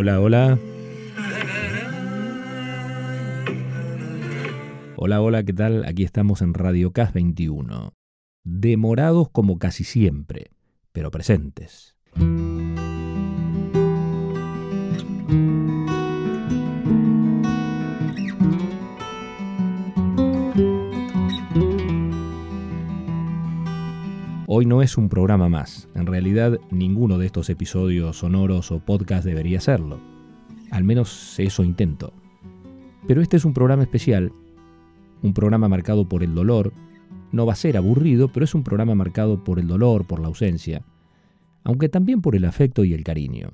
Hola, hola. Hola, hola, ¿qué tal? Aquí estamos en Radio CAS 21. Demorados como casi siempre, pero presentes. Hoy no es un programa más. En realidad, ninguno de estos episodios sonoros o podcast debería serlo. Al menos eso intento. Pero este es un programa especial, un programa marcado por el dolor. No va a ser aburrido, pero es un programa marcado por el dolor, por la ausencia, aunque también por el afecto y el cariño.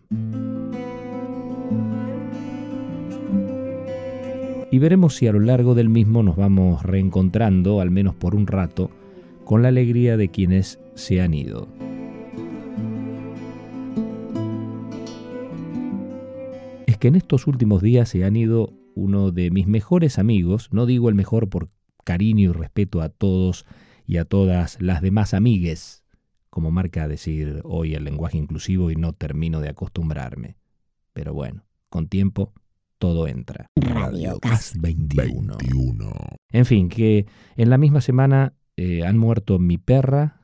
Y veremos si a lo largo del mismo nos vamos reencontrando, al menos por un rato, con la alegría de quienes se han ido. Es que en estos últimos días se han ido uno de mis mejores amigos, no digo el mejor por cariño y respeto a todos y a todas las demás amigues, como marca decir hoy el lenguaje inclusivo y no termino de acostumbrarme. Pero bueno, con tiempo todo entra. Radio Cas 21. En fin, que en la misma semana eh, han muerto mi perra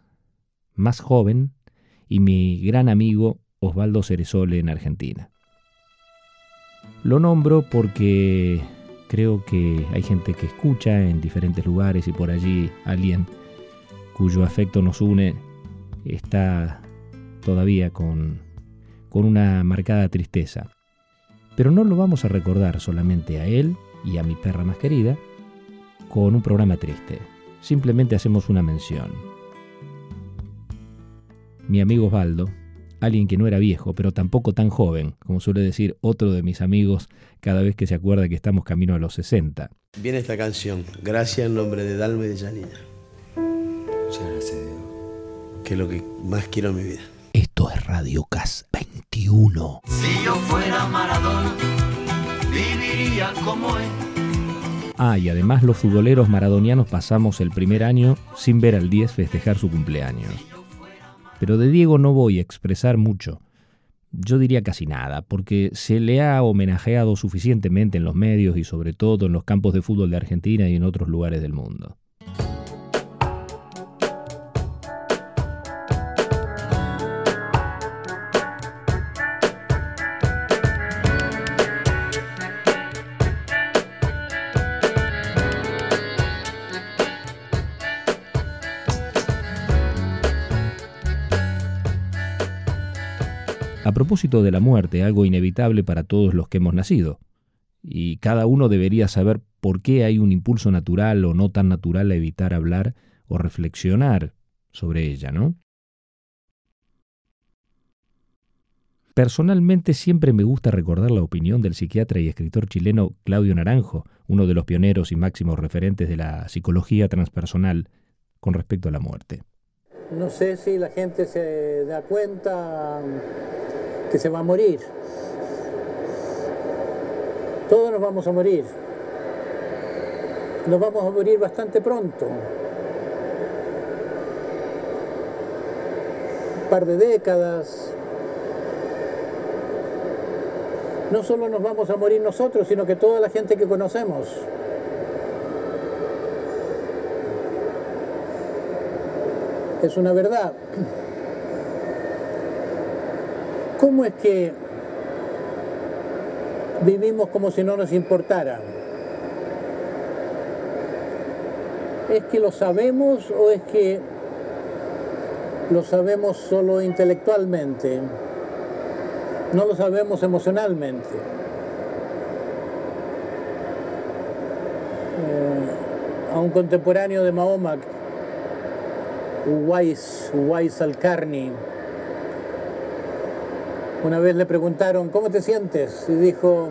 más joven y mi gran amigo Osvaldo Ceresole en Argentina. Lo nombro porque creo que hay gente que escucha en diferentes lugares y por allí alguien cuyo afecto nos une está todavía con, con una marcada tristeza. Pero no lo vamos a recordar solamente a él y a mi perra más querida con un programa triste simplemente hacemos una mención. Mi amigo Osvaldo, alguien que no era viejo, pero tampoco tan joven, como suele decir otro de mis amigos cada vez que se acuerda que estamos camino a los 60. Viene esta canción, gracias en nombre de Dalma y de Janina. Muchas gracias, Que es lo que más quiero en mi vida. Esto es Radio Cas 21. Si yo fuera Maradona, viviría como él Ah, y además los futboleros maradonianos pasamos el primer año sin ver al 10 festejar su cumpleaños. Pero de Diego no voy a expresar mucho. Yo diría casi nada, porque se le ha homenajeado suficientemente en los medios y sobre todo en los campos de fútbol de Argentina y en otros lugares del mundo. A propósito de la muerte, algo inevitable para todos los que hemos nacido, y cada uno debería saber por qué hay un impulso natural o no tan natural a evitar hablar o reflexionar sobre ella, ¿no? Personalmente siempre me gusta recordar la opinión del psiquiatra y escritor chileno Claudio Naranjo, uno de los pioneros y máximos referentes de la psicología transpersonal con respecto a la muerte. No sé si la gente se da cuenta que se va a morir. Todos nos vamos a morir. Nos vamos a morir bastante pronto. Un par de décadas. No solo nos vamos a morir nosotros, sino que toda la gente que conocemos. Es una verdad. ¿Cómo es que vivimos como si no nos importara? ¿Es que lo sabemos o es que lo sabemos solo intelectualmente? No lo sabemos emocionalmente. Eh, a un contemporáneo de Mahoma, Uwais, Uwais Al-Karni, una vez le preguntaron, ¿cómo te sientes? Y dijo,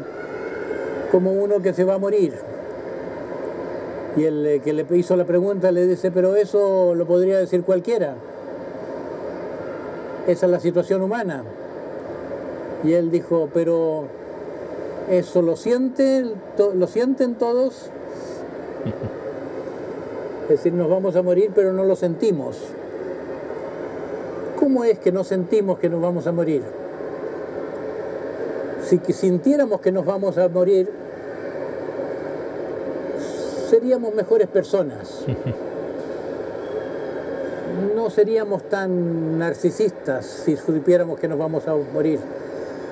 como uno que se va a morir. Y el eh, que le hizo la pregunta le dice, pero eso lo podría decir cualquiera. Esa es la situación humana. Y él dijo, pero eso lo sienten, lo sienten todos. Es decir, nos vamos a morir, pero no lo sentimos. ¿Cómo es que no sentimos que nos vamos a morir? si sintiéramos que nos vamos a morir, seríamos mejores personas. No seríamos tan narcisistas si supiéramos que nos vamos a morir.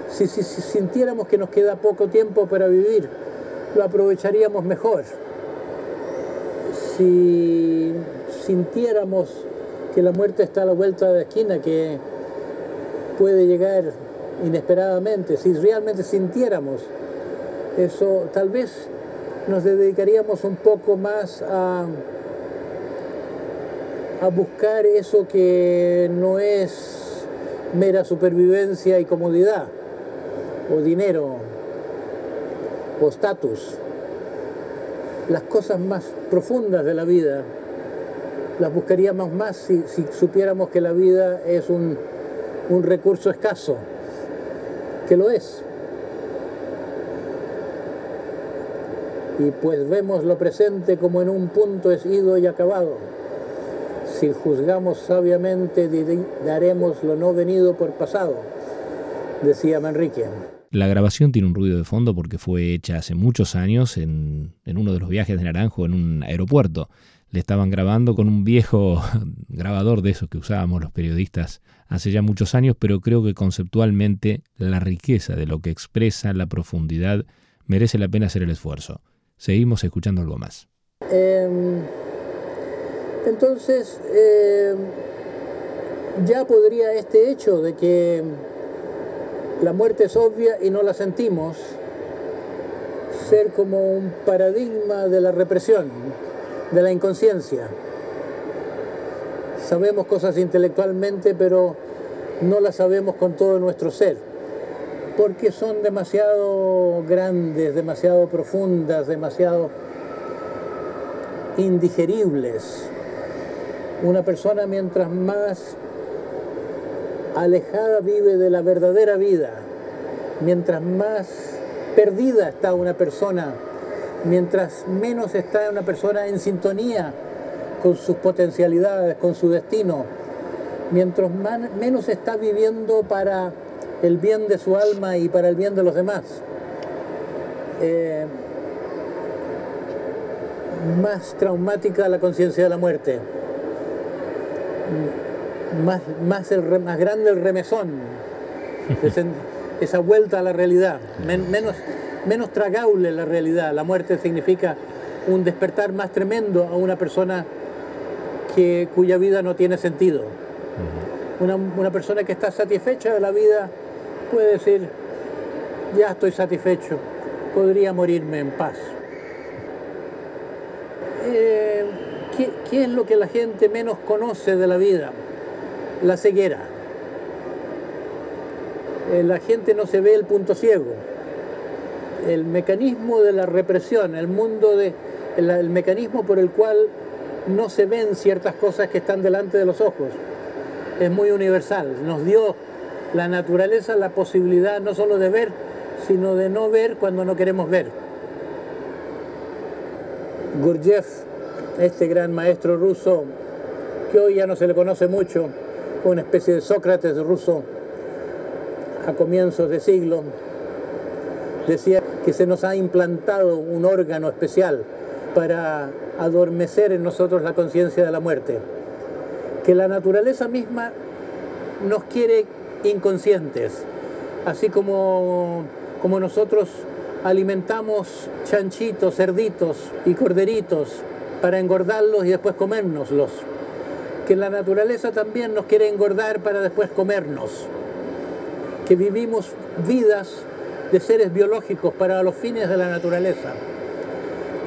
Si, si, si sintiéramos que nos queda poco tiempo para vivir, lo aprovecharíamos mejor. Si sintiéramos que la muerte está a la vuelta de la esquina, que puede llegar inesperadamente, si realmente sintiéramos eso, tal vez nos dedicaríamos un poco más a, a buscar eso que no es mera supervivencia y comodidad, o dinero, o estatus. Las cosas más profundas de la vida las buscaríamos más si, supiéramos que la vida es un, un recurso escaso, que lo es. y pues vemos lo presente como en un punto es ido y acabado. Si juzgamos sabiamente, daremos lo no venido por pasado, decía Manrique. La grabación tiene un ruido de fondo porque fue hecha hace muchos años en, uno de los viajes de Naranjo en un aeropuerto. Le estaban grabando con un viejo grabador de esos que usábamos los periodistas hace ya muchos años, pero creo que conceptualmente la riqueza de lo que expresa la profundidad merece la pena hacer el esfuerzo. Seguimos escuchando algo más. Eh, entonces, eh, ya podría este hecho de que la muerte es obvia y no la sentimos ser como un paradigma de la represión, de la inconsciencia. Sabemos cosas intelectualmente, pero no las sabemos con todo nuestro ser porque son demasiado grandes, demasiado profundas, demasiado indigeribles. Una persona mientras más alejada vive de la verdadera vida, mientras más perdida está una persona, mientras menos está una persona en sintonía con sus potencialidades, con su destino, mientras menos está viviendo para el bien de su alma y para el bien de los demás. Eh, más traumática la conciencia de la muerte, más, más, el, más grande el remesón, esa vuelta a la realidad, menos, menos tragable la realidad. La muerte significa un despertar más tremendo a una persona que, cuya vida no tiene sentido. Una, una persona que está satisfecha de la vida puede decir, ya estoy satisfecho, podría morirme en paz. Eh, ¿qué, es lo que la gente menos conoce de la vida? La ceguera. Eh, la gente no se ve el punto ciego. El mecanismo de la represión, el mundo de, el mecanismo por el cual no se ven ciertas cosas que están delante de los ojos, es muy universal. Nos dio la naturaleza la posibilidad no solo de ver, sino de no ver cuando no queremos ver. Gurdjieff, este gran maestro ruso, que hoy ya no se le conoce mucho, una especie de Sócrates ruso a comienzos de siglo, decía que se nos ha implantado un órgano especial para adormecer en nosotros la conciencia de la muerte, que la naturaleza misma nos quiere inconscientes, así como, como nosotros alimentamos chanchitos, cerditos y corderitos para engordarlos y después comérnoslos. Que la naturaleza también nos quiere engordar para después comernos. Que vivimos vidas de seres biológicos para los fines de la naturaleza.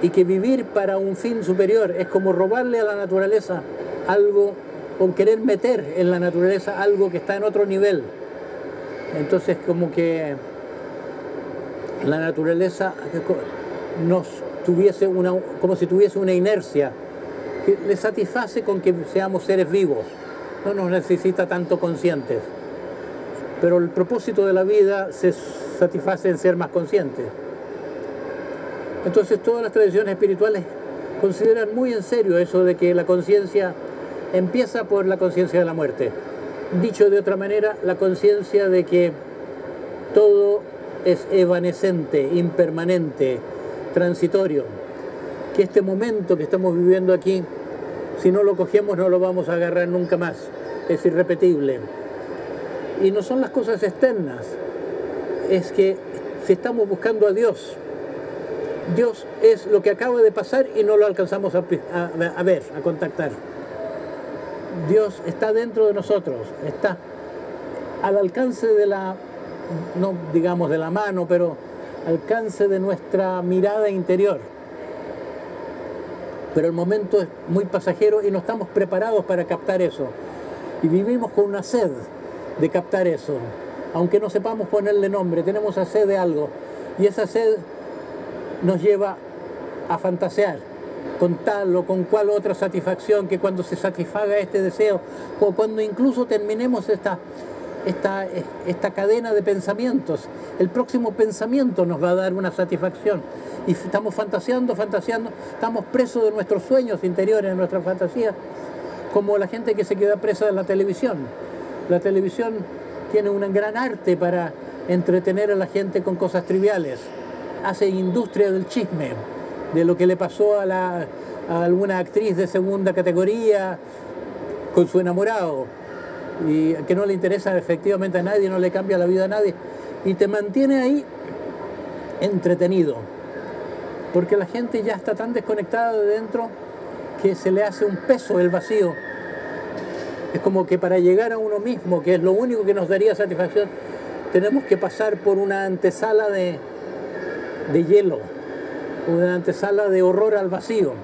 Y que vivir para un fin superior es como robarle a la naturaleza algo con querer meter en la naturaleza algo que está en otro nivel. Entonces como que la naturaleza nos tuviese una, como si tuviese una inercia que le satisface con que seamos seres vivos, no nos necesita tanto conscientes. Pero el propósito de la vida se satisface en ser más conscientes. Entonces todas las tradiciones espirituales consideran muy en serio eso de que la conciencia empieza por la conciencia de la muerte. Dicho de otra manera, la conciencia de que todo es evanescente, impermanente, transitorio, que este momento que estamos viviendo aquí, si no lo cogemos no lo vamos a agarrar nunca más, es irrepetible. Y no son las cosas externas, es que si estamos buscando a Dios, Dios es lo que acaba de pasar y no lo alcanzamos a, ver, a contactar. Dios está dentro de nosotros, está al alcance de la, no digamos de la mano, pero alcance de nuestra mirada interior. Pero el momento es muy pasajero y no estamos preparados para captar eso. Y vivimos con una sed de captar eso. Aunque no sepamos ponerle nombre, tenemos esa sed de algo. Y esa sed nos lleva a fantasear con tal o con cual otra satisfacción que cuando se satisfaga este deseo o cuando incluso terminemos esta, esta, esta cadena de pensamientos, el próximo pensamiento nos va a dar una satisfacción. Y estamos fantaseando, fantaseando, estamos presos de nuestros sueños interiores, de nuestra fantasía, como la gente que se queda presa de la televisión. La televisión tiene un gran arte para entretener a la gente con cosas triviales hace industria del chisme, de lo que le pasó a, la, alguna actriz de segunda categoría con su enamorado y que no le interesa efectivamente a nadie, no le cambia la vida a nadie y te mantiene ahí entretenido, porque la gente ya está tan desconectada de dentro que se le hace un peso el vacío. Es como que para llegar a uno mismo, que es lo único que nos daría satisfacción, tenemos que pasar por una antesala de, de hielo, una antesala de horror al vacío.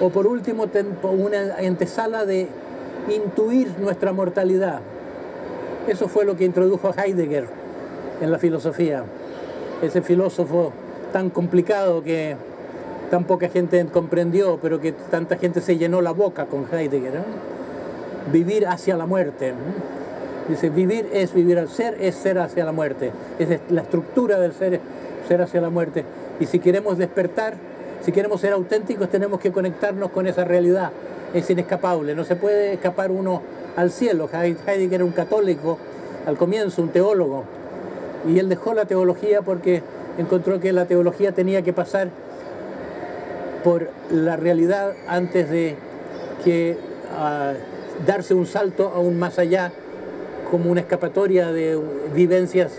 O por último, una antesala de intuir nuestra mortalidad. Eso fue lo que introdujo Heidegger en la filosofía. Ese filósofo tan complicado que tan poca gente comprendió, pero que tanta gente se llenó la boca con Heidegger. Vivir hacia la muerte. Dice, vivir es vivir al ser, es ser hacia la muerte. Es la estructura del ser, ser hacia la muerte. Y si queremos despertar, si queremos ser auténticos, tenemos que conectarnos con esa realidad. Es inescapable, no se puede escapar uno al cielo. Heidegger era un católico al comienzo, un teólogo. Y él dejó la teología porque encontró que la teología tenía que pasar por la realidad antes de que ah, darse un salto aún más allá como una escapatoria de vivencias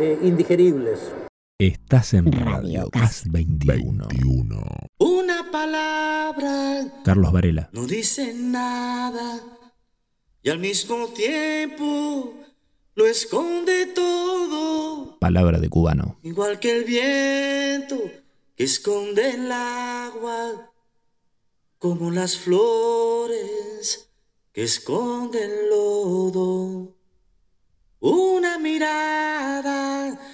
eh, indigeribles. Estás en Radio Cas 21. Una palabra. Carlos Varela. No dice nada y al mismo tiempo lo esconde todo. Palabra de cubano. Igual que el viento que esconde el agua, como las flores que esconde el lodo. Una mirada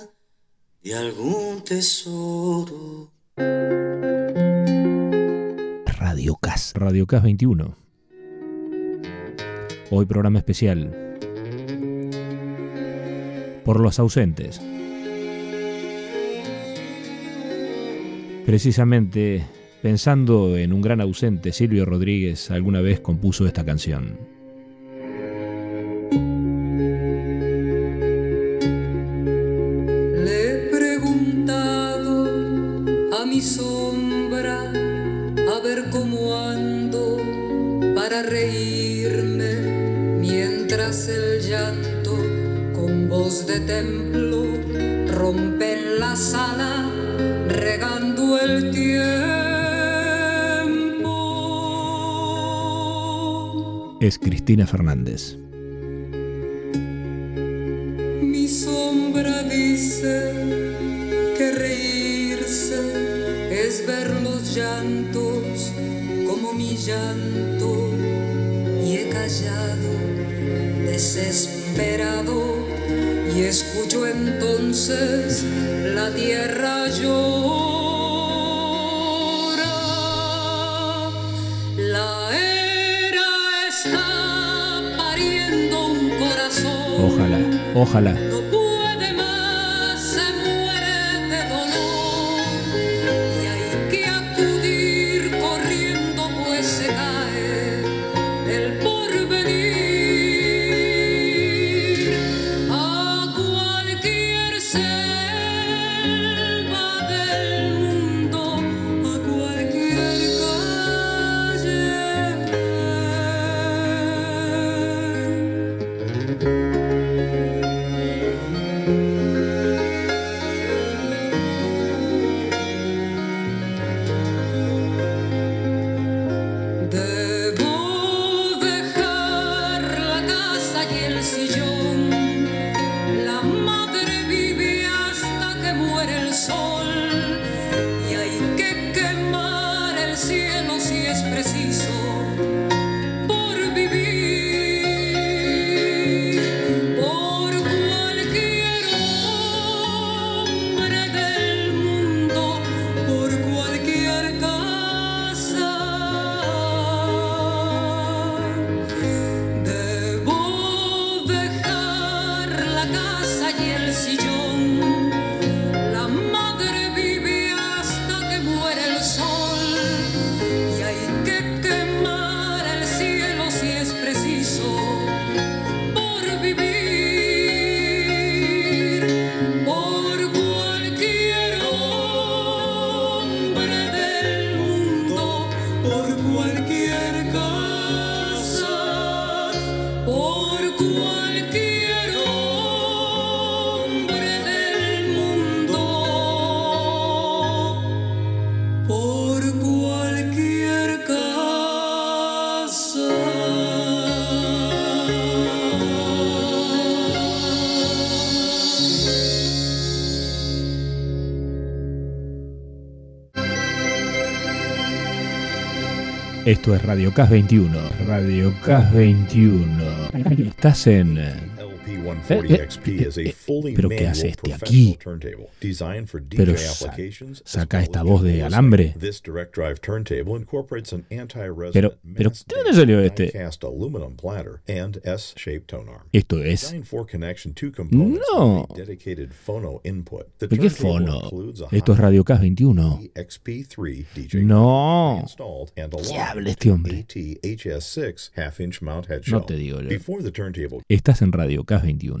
de algún tesoro. Radio Cas. Radio Cas 21. Hoy programa especial. Por los ausentes. Precisamente pensando en un gran ausente, Silvio Rodríguez alguna vez compuso esta canción. De templo rompen la sala, regando el tiempo. Es Cristina Fernández. Mi sombra dice que reírse es ver los llantos como mi llanto y he callado desesperado Escucho entonces la tierra llora. La era está pariendo un corazón. Ojalá, ojalá. Esto es Radio CAS 21. Radio CAS 21. Estás en eh, eh, eh, ¿Pero qué hace este aquí? Pero sa saca esta voz de alambre. Pero, pero ¿de dónde salió este? Esto es... No. ¿Pero qué fono? Esto es Radio Cast 21. No. ¿Qué habla este hombre? No te digo yo. Estás en Radio Cast 21.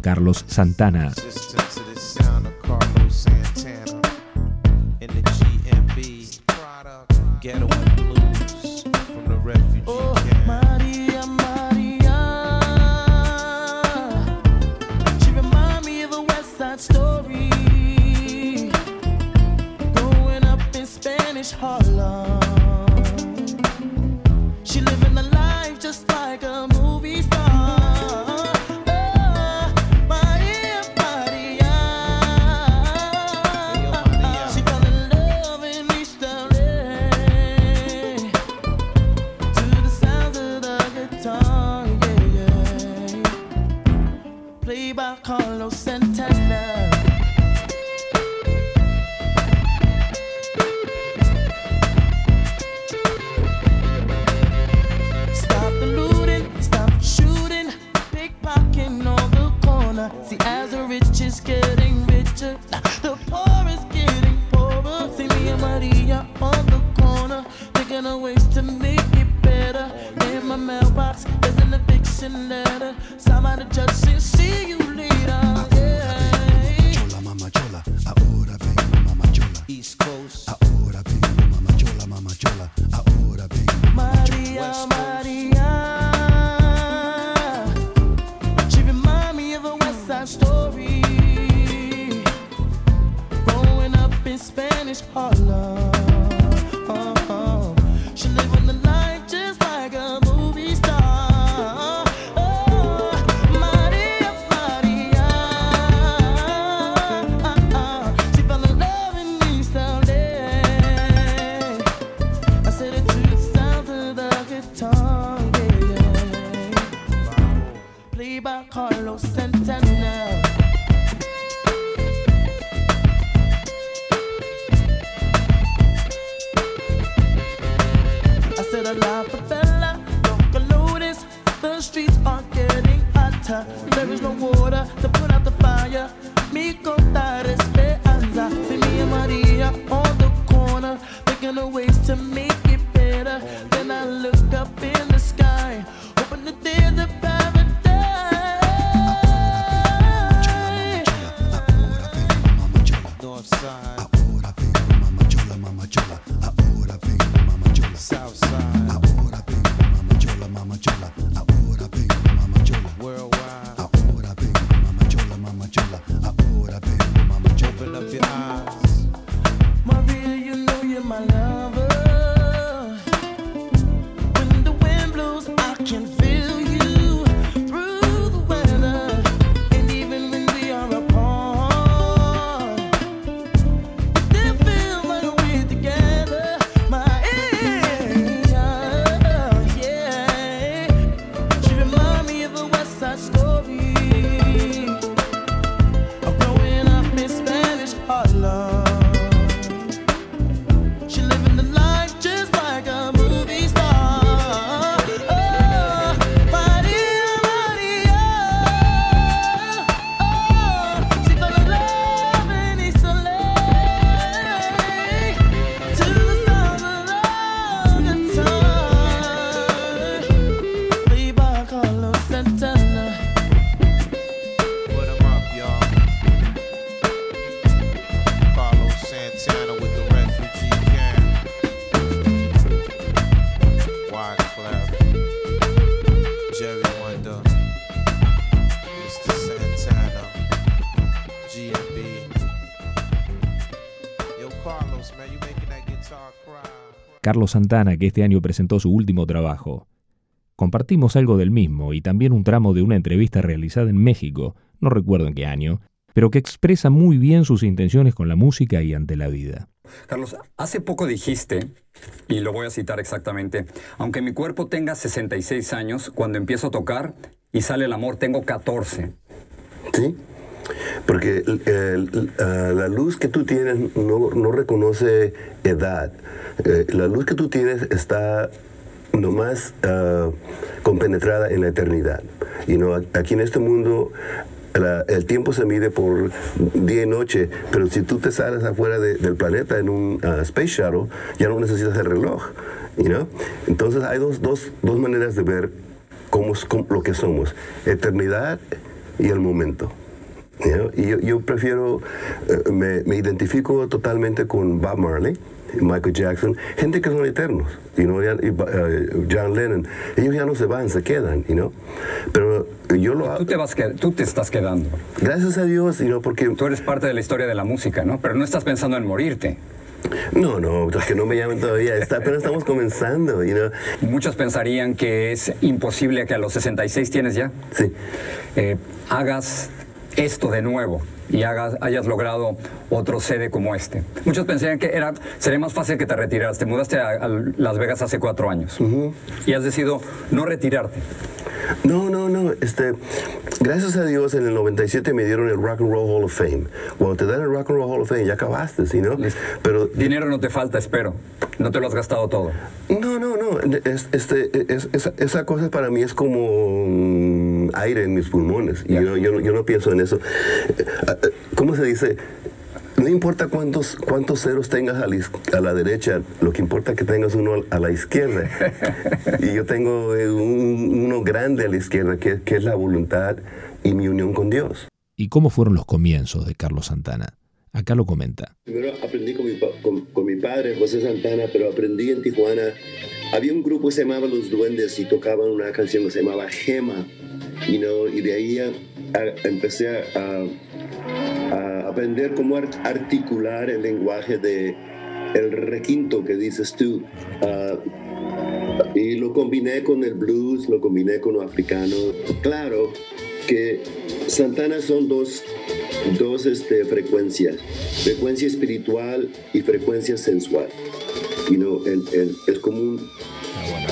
Carlos Santana. Carlos, Santana, que este año presentó su último trabajo. Compartimos algo del mismo y también un tramo de una entrevista realizada en México, no recuerdo en qué año, pero que expresa muy bien sus intenciones con la música y ante la vida. Carlos, hace poco dijiste, y lo voy a citar exactamente, aunque mi cuerpo tenga 66 años, cuando empiezo a tocar y sale el amor tengo 14. Sí, porque el- el- ah, la luz que tú tienes no, no reconoce edad. Eh, la luz que tú tienes está nomás ah, compenetrada en la eternidad. Know, a- aquí en este mundo el tiempo se mide por día y noche, pero si tú te sales afuera de- del planeta en un ah, space shuttle, ya no necesitas el reloj. You? Entonces hay dos, dos, dos maneras de ver cómo, cómo- lo que somos, eternidad y el momento. Y yo, yo prefiero, eh, me, me identifico totalmente con Bob Marley, Michael Jackson, gente que son eternos, you know, y, eh, John Lennon, ellos ya no se van, se quedan, you know? pero yo lo Tú te, vas que- tú te estás quedando. Gracias a Dios, you know, porque... Tú eres parte de la historia de la música, ¿no? Pero no estás pensando en morirte. No, no, pues que no me llamen todavía, está, apenas estamos comenzando, you know? Muchos pensarían que es imposible que a los 66 tienes ya. Sí. Eh, hagas esto de nuevo y hagas, hayas logrado otro sede como este. Muchos pensarían que era, sería más fácil que te retiraras. Te mudaste a, a Las Vegas hace cuatro años y has decidido no retirarte. No, no, no. Este, gracias a Dios en el 97 me dieron el Rock and Roll Hall of Fame. Cuando te dan el Rock and Roll Hall of Fame ya acabaste, ¿sí, no? Pero Dinero no te falta, espero. No te lo has gastado todo. no, no, no. Es- este, es- esa, esa cosa para mí es como mm, aire en mis pulmones. Y yo, yo no- yo no pienso en eso. Eh, eh, ¿Cómo se dice? No importa cuántos, cuántos ceros tengas a la, a la derecha, lo que importa es que tengas uno a la izquierda. y yo tengo eh, un- uno grande a la izquierda, que, que es la voluntad y mi unión con Dios. ¿Y cómo fueron los comienzos de Carlos Santana? Acá lo comenta. Primero aprendí con mi, con, con mi padre, José Santana, pero aprendí en Tijuana. Había un grupo que se llamaba Los Duendes y tocaban una canción que se llamaba Gema. You know, y de ahí a- a- empecé a, a- aprender cómo ar- articular el lenguaje de el requinto que dices tú. Ah, y lo combiné con el blues, lo combiné con lo africano. Claro que Santana son dos, dos este, frecuencias, frecuencia espiritual y frecuencia sensual. El- el- es como un, uh,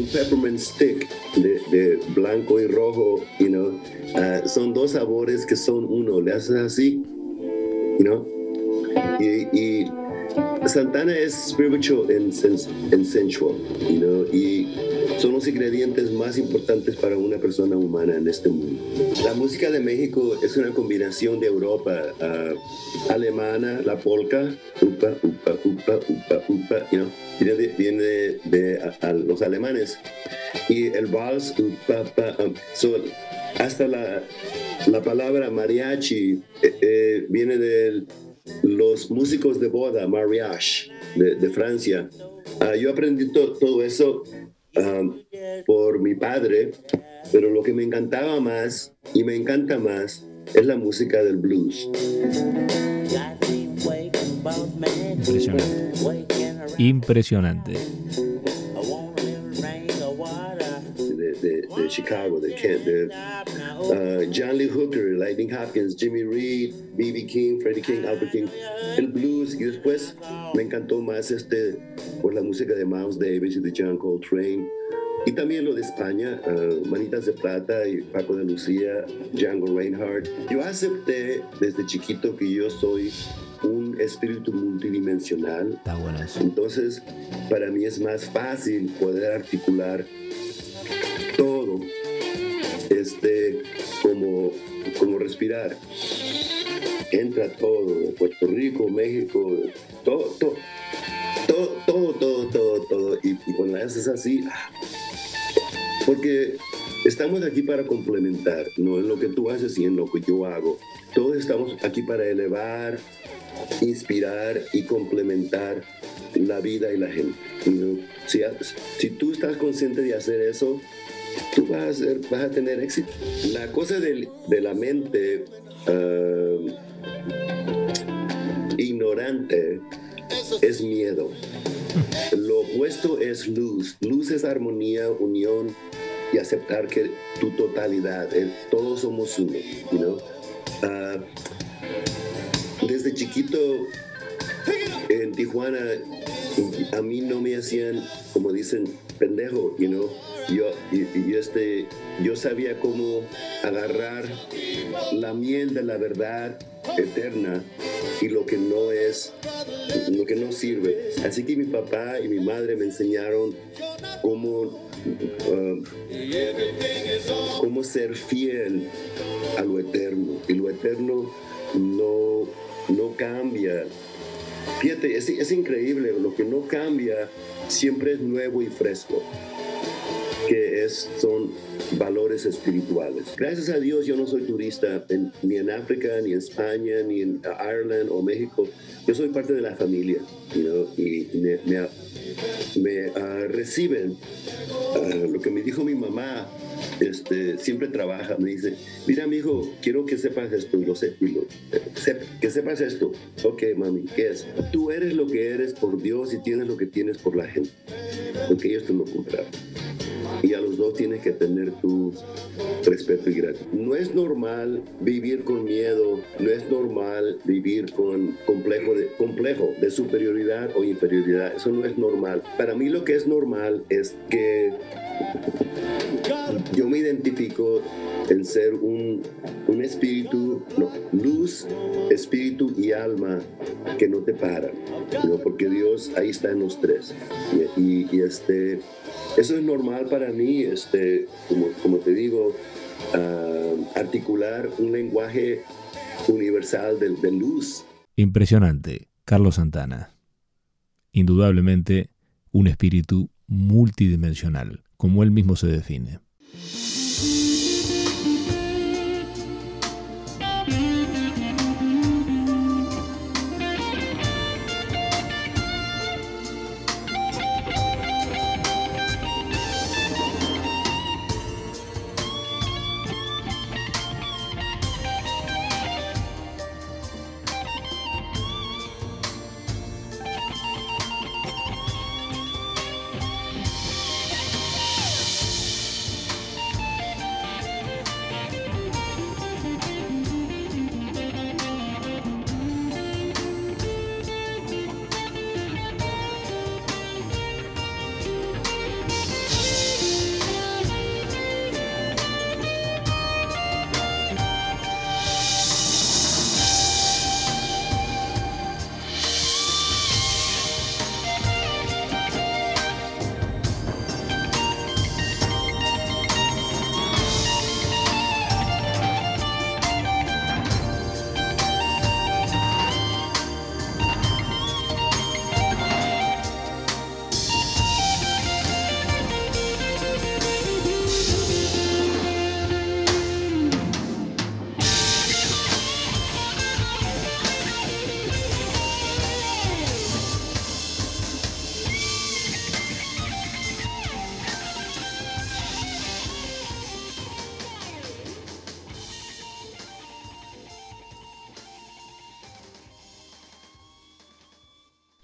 un peppermint stick de, blanco y rojo, you know. Ah, son dos sabores que son uno. Le haces así, you know, Y, Santana es spiritual and sensual, you know, y son los ingredientes más importantes para una persona humana en este mundo. La música de México es una combinación de Europa, ah, alemana, la polka, upa, upa, upa, upa, upa, you know, viene de, viene de, de a- a los alemanes, y el vals, upa, pa, um, so, hasta la, la palabra mariachi eh, eh, viene de los músicos de boda, mariage, de, de Francia. Ah, yo aprendí to- todo eso um, por mi padre, pero lo que me encantaba más y me encanta más es la música del blues. Impresionante. Impresionante. Chicago, de Kent, de uh, John Lee Hooker, Lightning Hopkins, Jimmy Reed, B.B. King, Freddie King, Albert King, el blues y después me encantó más este por la música de Miles Davis y de John Coltrane y también lo de España, uh, Manitas de Plata y Paco de Lucía, Django Reinhardt. Yo acepté desde chiquito que yo soy un espíritu multidimensional. Está bueno. Entonces, para mí es más fácil poder articular todo este como, como respirar. Entra todo, de Puerto Rico, México, todo, todo, todo, todo, todo, todo. Y, y cuando haces así, ah, porque estamos aquí para complementar, no en lo que tú haces y en lo que yo hago. Todos estamos aquí para elevar, inspirar y complementar la vida y la gente. Si, tú estás consciente de hacer eso, tú vas a, tener éxito. La cosa de la mente ah, ignorante es miedo. Lo opuesto es luz. Luz es armonía, unión y aceptar que tu totalidad, el- todos somos uno. Ah, desde chiquito en Tijuana a mí no me hacían como dicen pendejo you know. Yo y, y este yo sabía cómo agarrar la miel de la verdad eterna y lo que no es lo que no sirve. Así que mi papá y mi madre me enseñaron cómo ah, cómo ser fiel a lo eterno. Y lo eterno no no cambia Fíjate, es, increíble, lo que no cambia siempre es nuevo y fresco, que es, son valores espirituales. Gracias a Dios yo no soy turista ni en África, ni en España, ni en Ireland o México. Yo soy parte de la familia you y me, me, uh, reciben. Uh, lo que me dijo mi mamá, este, siempre trabaja, me dice, mira mi hijo, quiero que sepas esto, y lo sé, y lo- que sepas esto. Ok, mami, ¿qué es? Tú eres lo que eres por Dios y tienes lo que tienes por la gente, porque ellos te lo compraron. Y a los dos tienes que tener tu respeto y gratitud. No es normal vivir con miedo, no es normal vivir con complejo de, complejo de superioridad o inferioridad. Eso no es normal. Para mí lo que es normal es que yo me identifico en ser un, un espíritu, luz, espíritu y alma que no te paran, ¿no? porque Dios ahí está en los tres. Y, este, eso es normal para mí, este, como, te digo, ah, articular un lenguaje universal de, de luz. Impresionante, Carlos Santana. Indudablemente un espíritu multidimensional, como él mismo se define.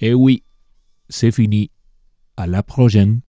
Eh oui, c'est fini. À la prochaine.